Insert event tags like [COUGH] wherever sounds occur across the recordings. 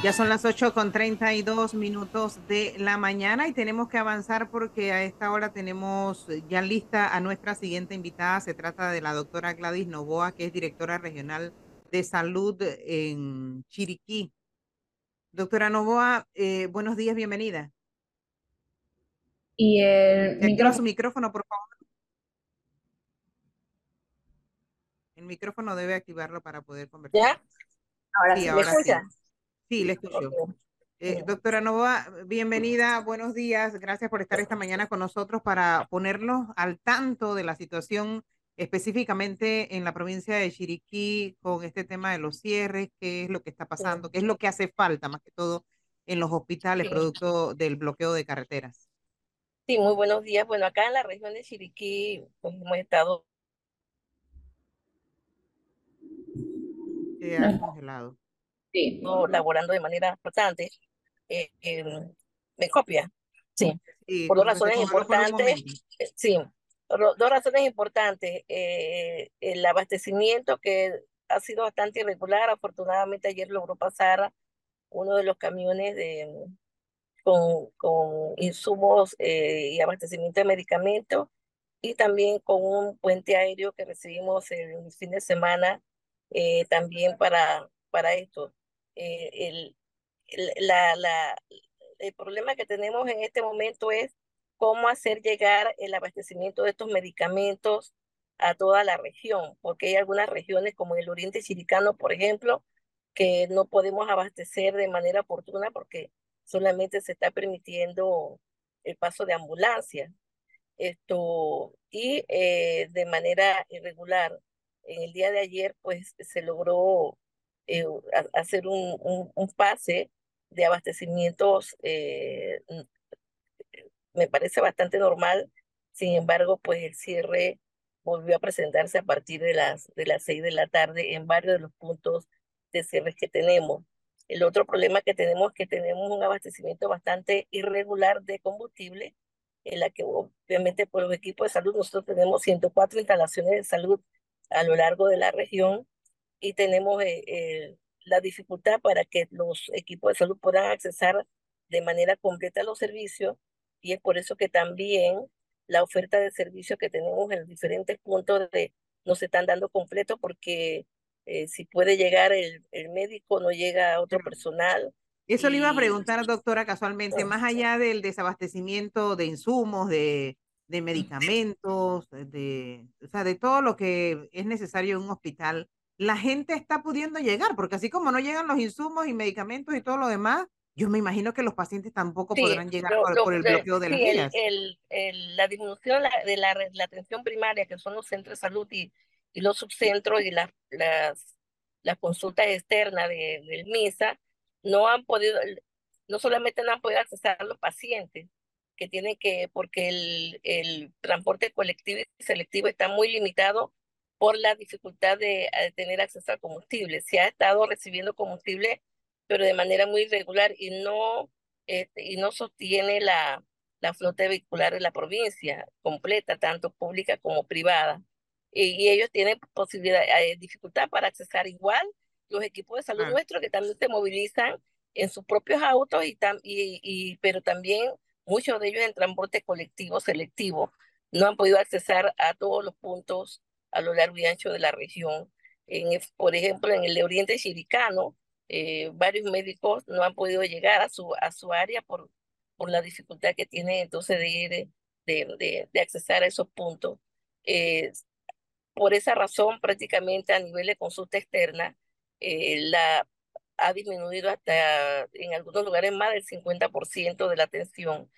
Ya son las 8 con 32 minutos de la mañana y tenemos que avanzar porque a esta hora tenemos ya lista a nuestra siguiente invitada. Se trata de la doctora Gladys Novoa, que es directora regional de salud en Chiriquí. Doctora Novoa, eh, buenos días, bienvenida. Y el micrófono. su micrófono, por favor. El micrófono debe activarlo para poder conversar. ¿Ya? Ahora sí, ahora sí. Sí, le escucho. Eh, doctora Nova, bienvenida, buenos días. Gracias por estar esta mañana con nosotros para ponernos al tanto de la situación específicamente en la provincia de Chiriquí con este tema de los cierres, qué es lo que está pasando, qué es lo que hace falta más que todo en los hospitales producto del bloqueo de carreteras. Sí, muy buenos días. Bueno, acá en la región de Chiriquí pues, hemos estado... ha congelado sí. no laborando de manera importante. Eh, ¿Me copia? Sí, por dos razones importantes. Eh, sí, dos razones importantes. Eh, el abastecimiento que ha sido bastante irregular. Afortunadamente ayer logró pasar uno de los camiones de, con, con insumos y abastecimiento de medicamentos y también con un puente aéreo que recibimos el fin de semana también para, para esto. Eh, el, la, la, el problema que tenemos en este momento es cómo hacer llegar el abastecimiento de estos medicamentos a toda la región, porque hay algunas regiones como el oriente chiricano, por ejemplo, que no podemos abastecer de manera oportuna porque solamente se está permitiendo el paso de ambulancia. Esto, y eh, de manera irregular. En el día de ayer, pues se logró eh, hacer un, un, pase de abastecimientos eh, me parece bastante normal. Sin embargo, pues el cierre volvió a presentarse a partir de las, de las seis de la tarde en varios de los puntos de cierre que tenemos. El otro problema que tenemos es que tenemos un abastecimiento bastante irregular de combustible, en la que obviamente por los equipos de salud nosotros tenemos 104 instalaciones de salud a lo largo de la región y tenemos eh, eh, la dificultad para que los equipos de salud puedan accesar de manera completa los servicios y es por eso que también la oferta de servicios que tenemos en diferentes puntos de, no se están dando completo porque eh, si puede llegar el, el, médico, no llega otro personal. Eso le iba a preguntar, doctora, casualmente, más allá del desabastecimiento de insumos, de, de medicamentos, de, o sea, de todo lo que es necesario en un hospital, la gente está pudiendo llegar, porque así como no llegan los insumos y medicamentos y todo lo demás, yo me imagino que los pacientes tampoco podrán llegar por, el bloqueo de las vías. El, el, la disminución de la, la, atención primaria, que son los centros de salud y, y los subcentros y las, las, las consultas externas de, del MISA, no han podido, no solamente no han podido acceder a los pacientes, que tienen que, porque el, el transporte colectivo y selectivo está muy limitado por la dificultad de, tener acceso al combustible. Se ha estado recibiendo combustible, pero de manera muy irregular y no, este, y no sostiene la, la flota vehicular de la provincia completa, tanto pública como privada. Y, ellos tienen posibilidad, eh, dificultad para accesar igual los equipos de salud nuestros que también se movilizan en sus propios autos, y, y, y, pero también muchos de ellos en transporte colectivo selectivo no han podido accesar a todos los puntos a lo largo y ancho de la región. Por ejemplo, en el oriente chiricano, eh, varios médicos no han podido llegar a su, a su área por, por la dificultad que tienen entonces de ir, de, de, de accesar a esos puntos. Eh, por esa razón, prácticamente a nivel de consulta externa, eh, la, ha disminuido hasta en algunos lugares más del 50% de la atención,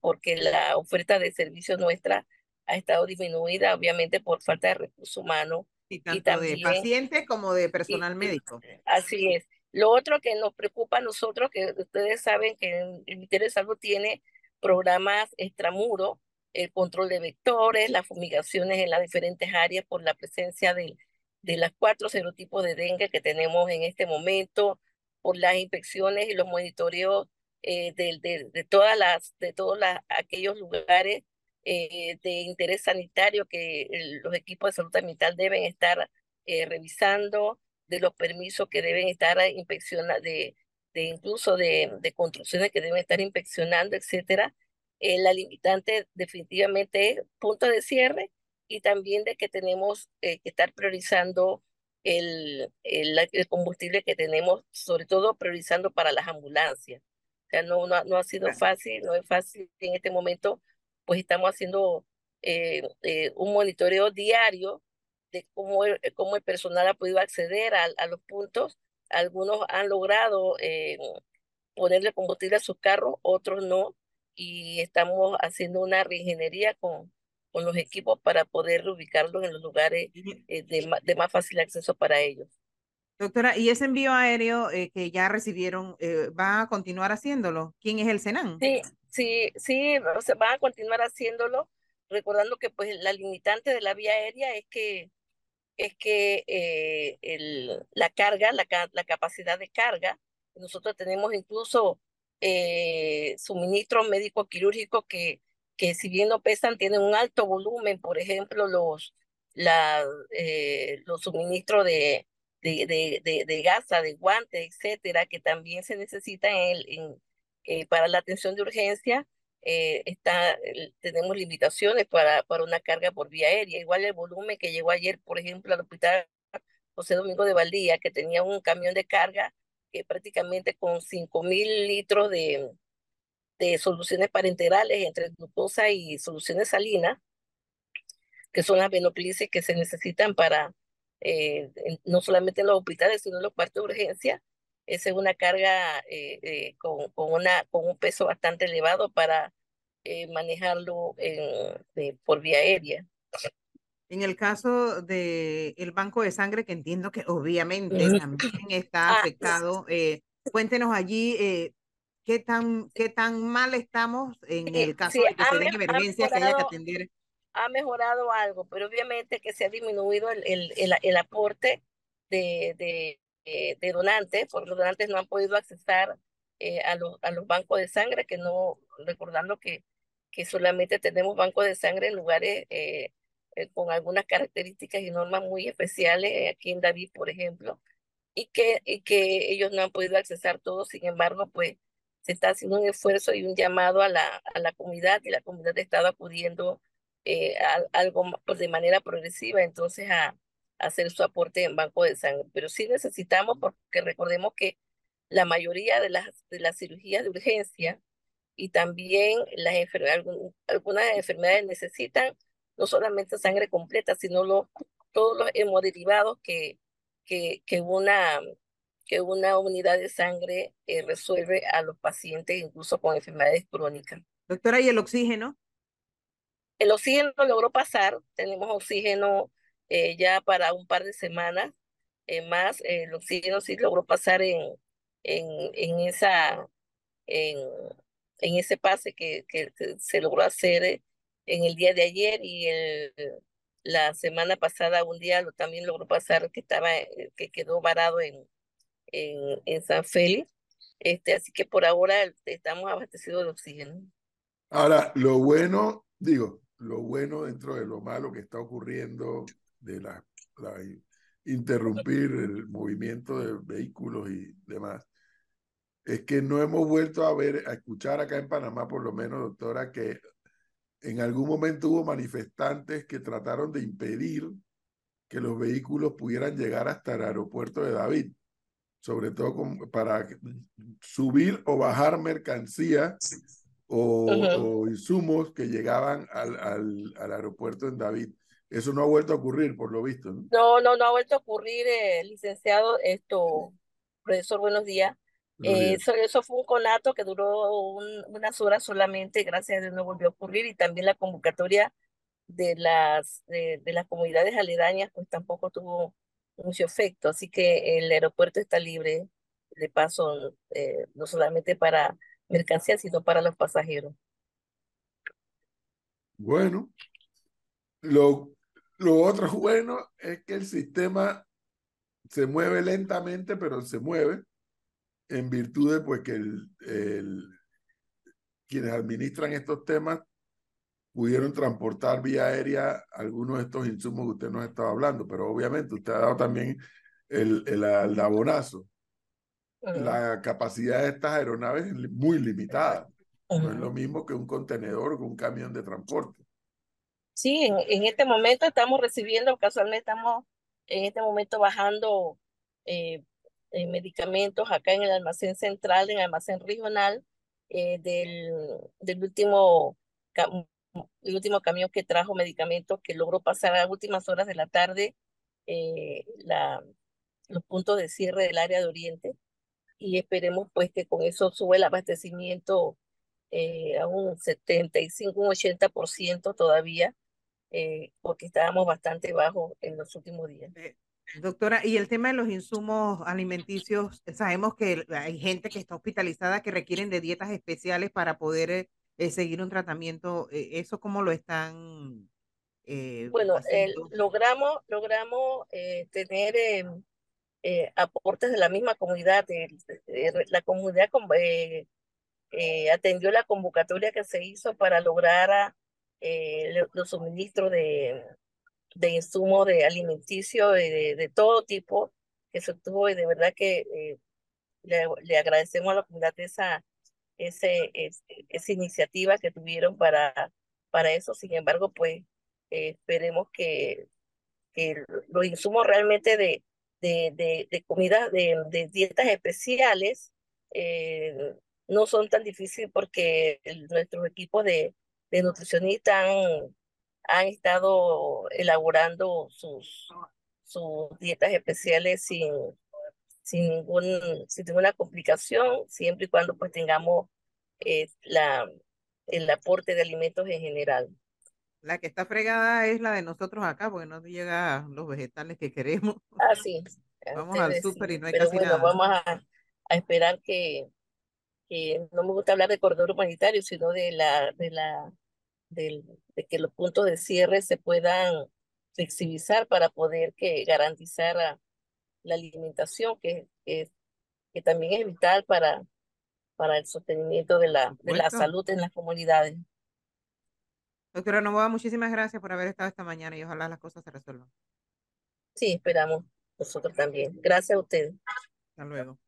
porque la oferta de servicios nuestra ha estado disminuida, obviamente, por falta de recursos humanos. Y tanto de pacientes como de personal médico. Así es. Lo otro que nos preocupa a nosotros, que ustedes saben que el Ministerio de Salud tiene programas extramuro, el control de vectores, las fumigaciones en las diferentes áreas por la presencia de, de las cuatro serotipos de dengue que tenemos en este momento, por las inspecciones y los monitoreos eh, de, de, de, todas las, de todos las, aquellos lugares eh, de interés sanitario que los equipos de salud ambiental deben estar eh, revisando, de los permisos que deben estar inspeccionando, de, de incluso de, de construcciones que deben estar inspeccionando, etcétera, eh, la limitante definitivamente es punto de cierre y también de que tenemos eh, que estar priorizando el, el, el, combustible que tenemos, sobre todo priorizando para las ambulancias. O sea, no, no, no ha sido fácil, no es fácil en este momento, pues estamos haciendo eh, eh, un monitoreo diario de cómo el, cómo el personal ha podido acceder a, a los puntos. Algunos han logrado eh, ponerle combustible a sus carros, otros no, y estamos haciendo una reingeniería con, con los equipos para poder ubicarlos en los lugares eh, de, de, más fácil acceso para ellos. Doctora, ¿y ese envío aéreo eh, que ya recibieron, eh, va a continuar haciéndolo? ¿Quién es el Senan? Sí, sí, sí, van a continuar haciéndolo, recordando que pues la limitante de la vía aérea es que es que eh, el, la carga, la, la capacidad de carga, nosotros tenemos incluso eh, suministros médicos quirúrgicos que que si bien no pesan, tienen un alto volumen, por ejemplo, los, la, eh, los suministros de, de, de, de, gasa, de guantes, etcétera, que también se necesitan en, en eh, para la atención de urgencia. Eh, está, tenemos limitaciones para, para una carga por vía aérea. Igual el volumen que llegó ayer, por ejemplo, al hospital José Domingo de Valdía, que tenía un camión de carga que prácticamente con 5 mil litros de, de soluciones parenterales entre glucosa y soluciones salinas, que son las venoclisis que se necesitan para, eh, no solamente en los hospitales, sino en los cuartos de urgencia. Es una carga eh, eh, con, con, una, con un peso bastante elevado para manejarlo en, por vía aérea. En el caso del el banco de sangre, que entiendo que obviamente también está ah, afectado, cuéntenos allí qué tan, qué tan mal estamos en el caso de que se den emergencias que haya que atender. Ha mejorado algo, pero obviamente que se ha disminuido el, el, el, el aporte de, de, eh, de, donantes, porque los donantes no han podido accesar eh, a, los, a los bancos de sangre, que no, recordando que, que solamente tenemos bancos de sangre en lugares eh, con algunas características y normas muy especiales, aquí en David, por ejemplo, y que, y que ellos no han podido accesar todo, sin embargo, pues se está haciendo un esfuerzo y un llamado a la, a la comunidad y la comunidad ha estado acudiendo eh, a, algo pues, de manera progresiva, entonces a, a, hacer su aporte en banco de sangre. Pero sí necesitamos, porque recordemos que la mayoría de las, de las cirugías de urgencia y también las enfermedades, algunas enfermedades necesitan no solamente sangre completa, sino los, todos los hemoderivados que, que, que una que una unidad de sangre eh, resuelve a los pacientes incluso con enfermedades crónicas. Doctora, ¿y el oxígeno? El oxígeno logró pasar, tenemos oxígeno eh, ya para un par de semanas eh, más, el oxígeno sí logró pasar en, en, en esa, en, en ese pase que, que, se logró hacer en el día de ayer y el, la semana pasada un día lo, también logró pasar que estaba, que quedó varado en, en, en San Félix. Este, así que por ahora estamos abastecidos de oxígeno. Ahora, lo bueno, digo, lo bueno dentro de lo malo que está ocurriendo de la, la interrumpir el movimiento de vehículos y demás, es que no hemos vuelto a ver, a escuchar acá en Panamá, por lo menos, doctora, que en algún momento hubo manifestantes que trataron de impedir que los vehículos pudieran llegar hasta el aeropuerto de David sobre todo para subir o bajar mercancía o, insumos que llegaban al, al, al, aeropuerto en David. Eso no ha vuelto a ocurrir, por lo visto. No, no, no, no ha vuelto a ocurrir, eh, licenciado. Esto, profesor, buenos días. Eh, eso, eso, fue un conato que duró un, unas horas solamente, gracias a Dios no volvió a ocurrir, y también la convocatoria de las, de, de las comunidades aledañas, pues tampoco tuvo mucho efecto, así que el aeropuerto está libre de paso, eh, no solamente para mercancías, sino para los pasajeros. Bueno, lo, lo otro [LAUGHS] bueno es que el sistema se mueve lentamente, pero se mueve en virtud de pues, que el, el, quienes administran estos temas pudieron transportar vía aérea algunos de estos insumos que usted nos estaba hablando, pero obviamente usted ha dado también el, el, el abonazo. la capacidad de estas aeronaves es muy limitada. No es lo mismo que un contenedor o un camión de transporte. Sí, en, en, este momento estamos recibiendo, casualmente estamos en este momento bajando eh, eh, medicamentos acá en el almacén central, en el almacén regional, eh, del, del último, el último camión que trajo medicamentos que logró pasar a las últimas horas de la tarde la, los puntos de cierre del área de Oriente y esperemos pues que con eso sube el abastecimiento a un 75, un 80% todavía eh, porque estábamos bastante bajos en los últimos días. Eh, doctora, y el tema de los insumos alimenticios, sabemos que hay gente que está hospitalizada que requieren de dietas especiales para poder eh, seguir un tratamiento. ¿Eso cómo lo están? bueno, logramos, logramos tener aportes de la misma comunidad. la comunidad atendió la convocatoria que se hizo para lograr a, eh, los suministros de, de insumos de alimenticio de, de, todo tipo que se obtuvo y de verdad que eh, le, le, agradecemos a la comunidad esa, ese, esa iniciativa que tuvieron para, para eso. Sin embargo, pues eh, esperemos que, que los insumos realmente de, de, de, de comida, de, de dietas especiales, no son tan difíciles porque nuestros equipos de, de nutricionistas han, estado elaborando sus, sus dietas especiales sin, sin, ningún, sin ninguna complicación, siempre y cuando pues tengamos eh, la, el aporte de alimentos en general. La que está fregada es la de nosotros acá, porque no llega los vegetales que queremos. Ah, sí. [LAUGHS] Vamos al súper y no hay casi nada. Vamos a, a esperar que, que, no me gusta hablar de corredor humanitario, sino de la, de la de que los puntos de cierre se puedan flexibilizar para poder que garantizar la alimentación, que, que, que, también es vital para, para el sostenimiento de la, de la salud en las comunidades. Doctora Novoa, muchísimas gracias por haber estado esta mañana y ojalá las cosas se resuelvan. Sí, esperamos nosotros también. Gracias a ustedes. Hasta luego.